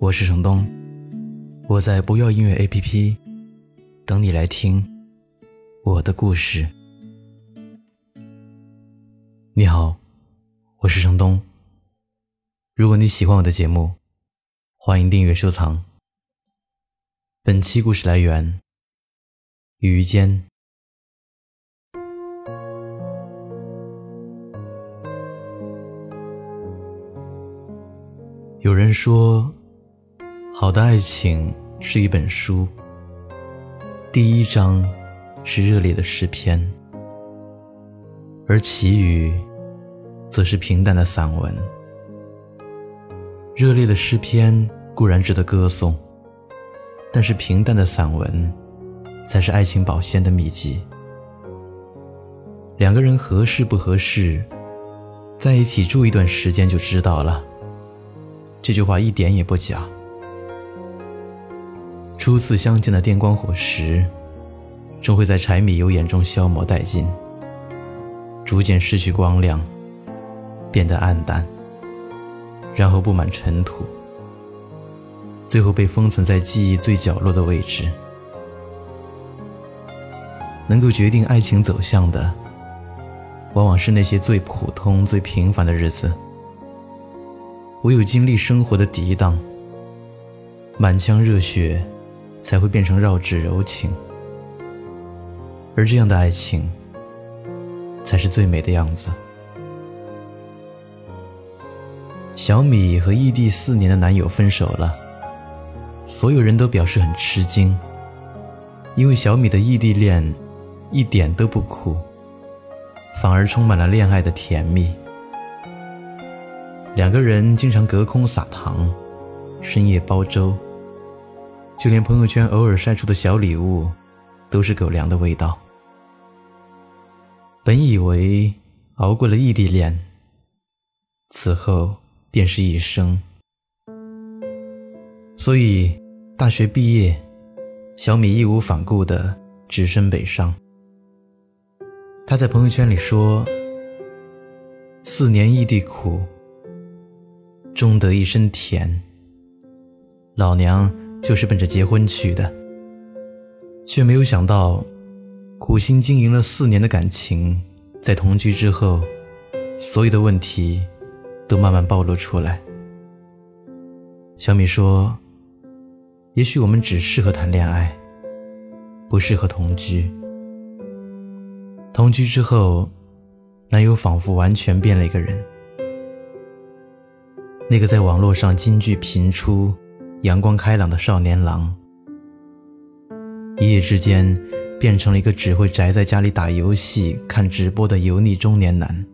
我是程东，我在不要音乐 APP 等你来听我的故事。你好，我是程东。如果你喜欢我的节目，欢迎订阅收藏。本期故事来源于间。有人说。好的爱情是一本书，第一章是热烈的诗篇，而其余则是平淡的散文。热烈的诗篇固然值得歌颂，但是平淡的散文才是爱情保鲜的秘籍。两个人合适不合适，在一起住一段时间就知道了。这句话一点也不假。初次相见的电光火石，终会在柴米油盐中消磨殆尽，逐渐失去光亮，变得暗淡，然后布满尘土，最后被封存在记忆最角落的位置。能够决定爱情走向的，往往是那些最普通、最平凡的日子。唯有经历生活的涤荡，满腔热血。才会变成绕指柔情，而这样的爱情，才是最美的样子。小米和异地四年的男友分手了，所有人都表示很吃惊，因为小米的异地恋一点都不苦，反而充满了恋爱的甜蜜。两个人经常隔空撒糖，深夜煲粥。就连朋友圈偶尔晒出的小礼物，都是狗粮的味道。本以为熬过了异地恋，此后便是一生。所以大学毕业，小米义无反顾的只身北上。他在朋友圈里说：“四年异地苦，终得一身甜。”老娘。就是奔着结婚去的，却没有想到，苦心经营了四年的感情，在同居之后，所有的问题都慢慢暴露出来。小米说：“也许我们只适合谈恋爱，不适合同居。”同居之后，男友仿佛完全变了一个人，那个在网络上金句频出。阳光开朗的少年郎，一夜之间变成了一个只会宅在家里打游戏、看直播的油腻中年男。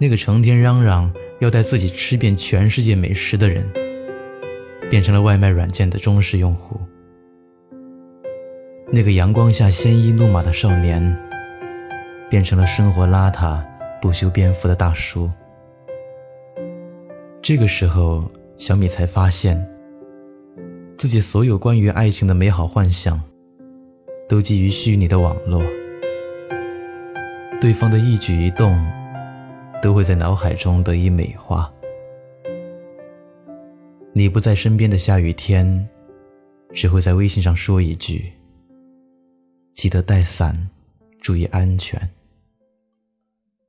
那个成天嚷嚷要带自己吃遍全世界美食的人，变成了外卖软件的忠实用户。那个阳光下鲜衣怒马的少年，变成了生活邋遢、不修边幅的大叔。这个时候。小米才发现，自己所有关于爱情的美好幻想，都基于虚拟的网络。对方的一举一动，都会在脑海中得以美化。你不在身边的下雨天，只会在微信上说一句：“记得带伞，注意安全。”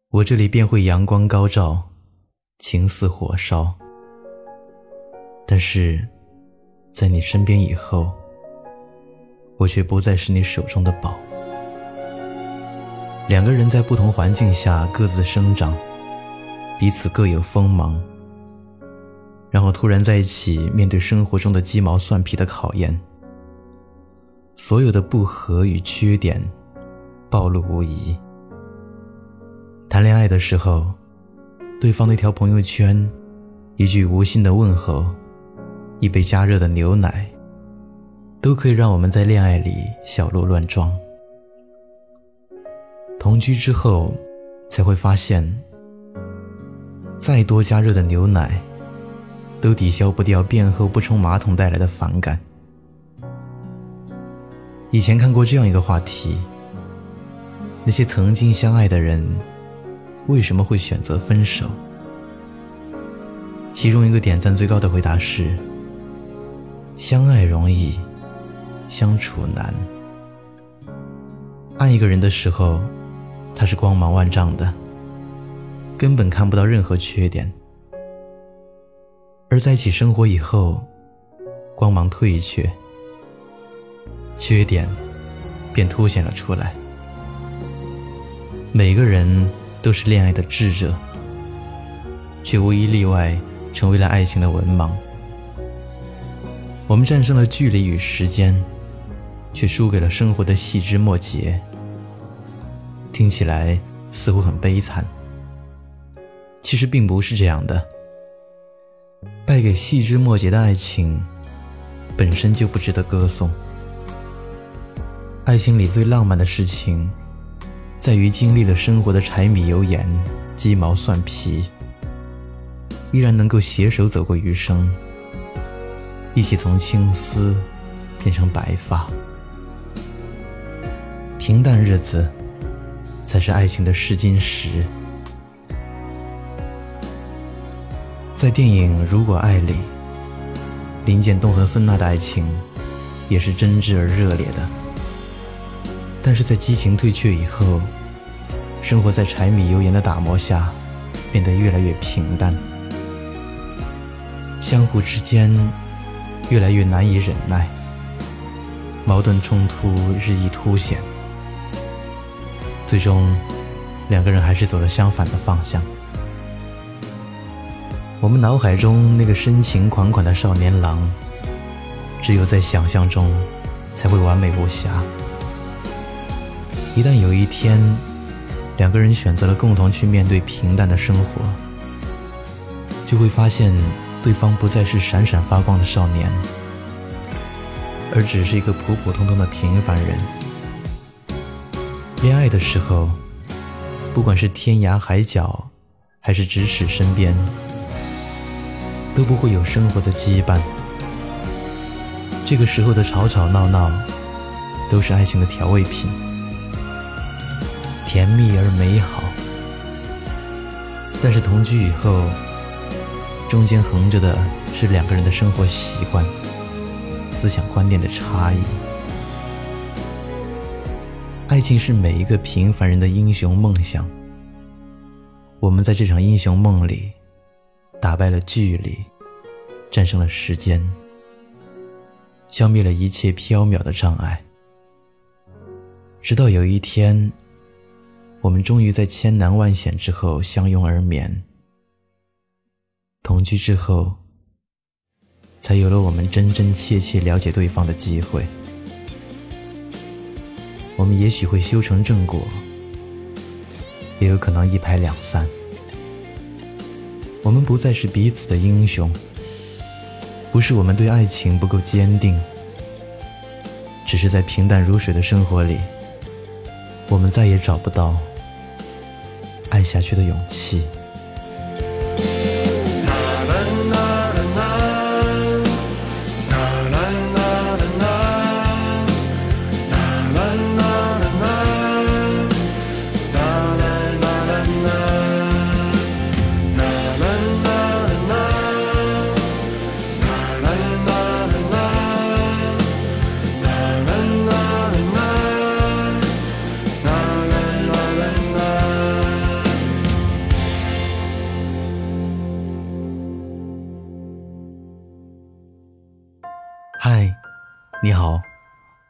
我这里便会阳光高照，情似火烧。但是，在你身边以后，我却不再是你手中的宝。两个人在不同环境下各自生长，彼此各有锋芒，然后突然在一起，面对生活中的鸡毛蒜皮的考验，所有的不和与缺点暴露无遗。谈恋爱的时候，对方那条朋友圈，一句无心的问候。一杯加热的牛奶，都可以让我们在恋爱里小鹿乱撞。同居之后，才会发现，再多加热的牛奶，都抵消不掉便后不冲马桶带来的反感。以前看过这样一个话题：那些曾经相爱的人，为什么会选择分手？其中一个点赞最高的回答是：相爱容易，相处难。爱一个人的时候，他是光芒万丈的，根本看不到任何缺点；而在一起生活以后，光芒退却。缺点便凸显了出来。每个人都是恋爱的智者，却无一例外成为了爱情的文盲。我们战胜了距离与时间，却输给了生活的细枝末节。听起来似乎很悲惨，其实并不是这样的。败给细枝末节的爱情，本身就不值得歌颂。爱情里最浪漫的事情，在于经历了生活的柴米油盐、鸡毛蒜皮，依然能够携手走过余生，一起从青丝变成白发。平淡日子，才是爱情的试金石。在电影《如果爱》里，林建东和孙娜的爱情，也是真挚而热烈的。但是在激情退却以后，生活在柴米油盐的打磨下，变得越来越平淡，相互之间越来越难以忍耐，矛盾冲突日益凸显，最终两个人还是走了相反的方向。我们脑海中那个深情款款的少年郎，只有在想象中才会完美无瑕。一旦有一天，两个人选择了共同去面对平淡的生活，就会发现对方不再是闪闪发光的少年，而只是一个普普通通的平凡人。恋爱的时候，不管是天涯海角，还是咫尺身边，都不会有生活的羁绊。这个时候的吵吵闹闹，都是爱情的调味品。甜蜜而美好，但是同居以后，中间横着的是两个人的生活习惯、思想观念的差异。爱情是每一个平凡人的英雄梦想。我们在这场英雄梦里，打败了距离，战胜了时间，消灭了一切缥缈的障碍，直到有一天。我们终于在千难万险之后相拥而眠，同居之后，才有了我们真真切切了解对方的机会。我们也许会修成正果，也有可能一拍两散。我们不再是彼此的英雄，不是我们对爱情不够坚定，只是在平淡如水的生活里，我们再也找不到。爱下去的勇气。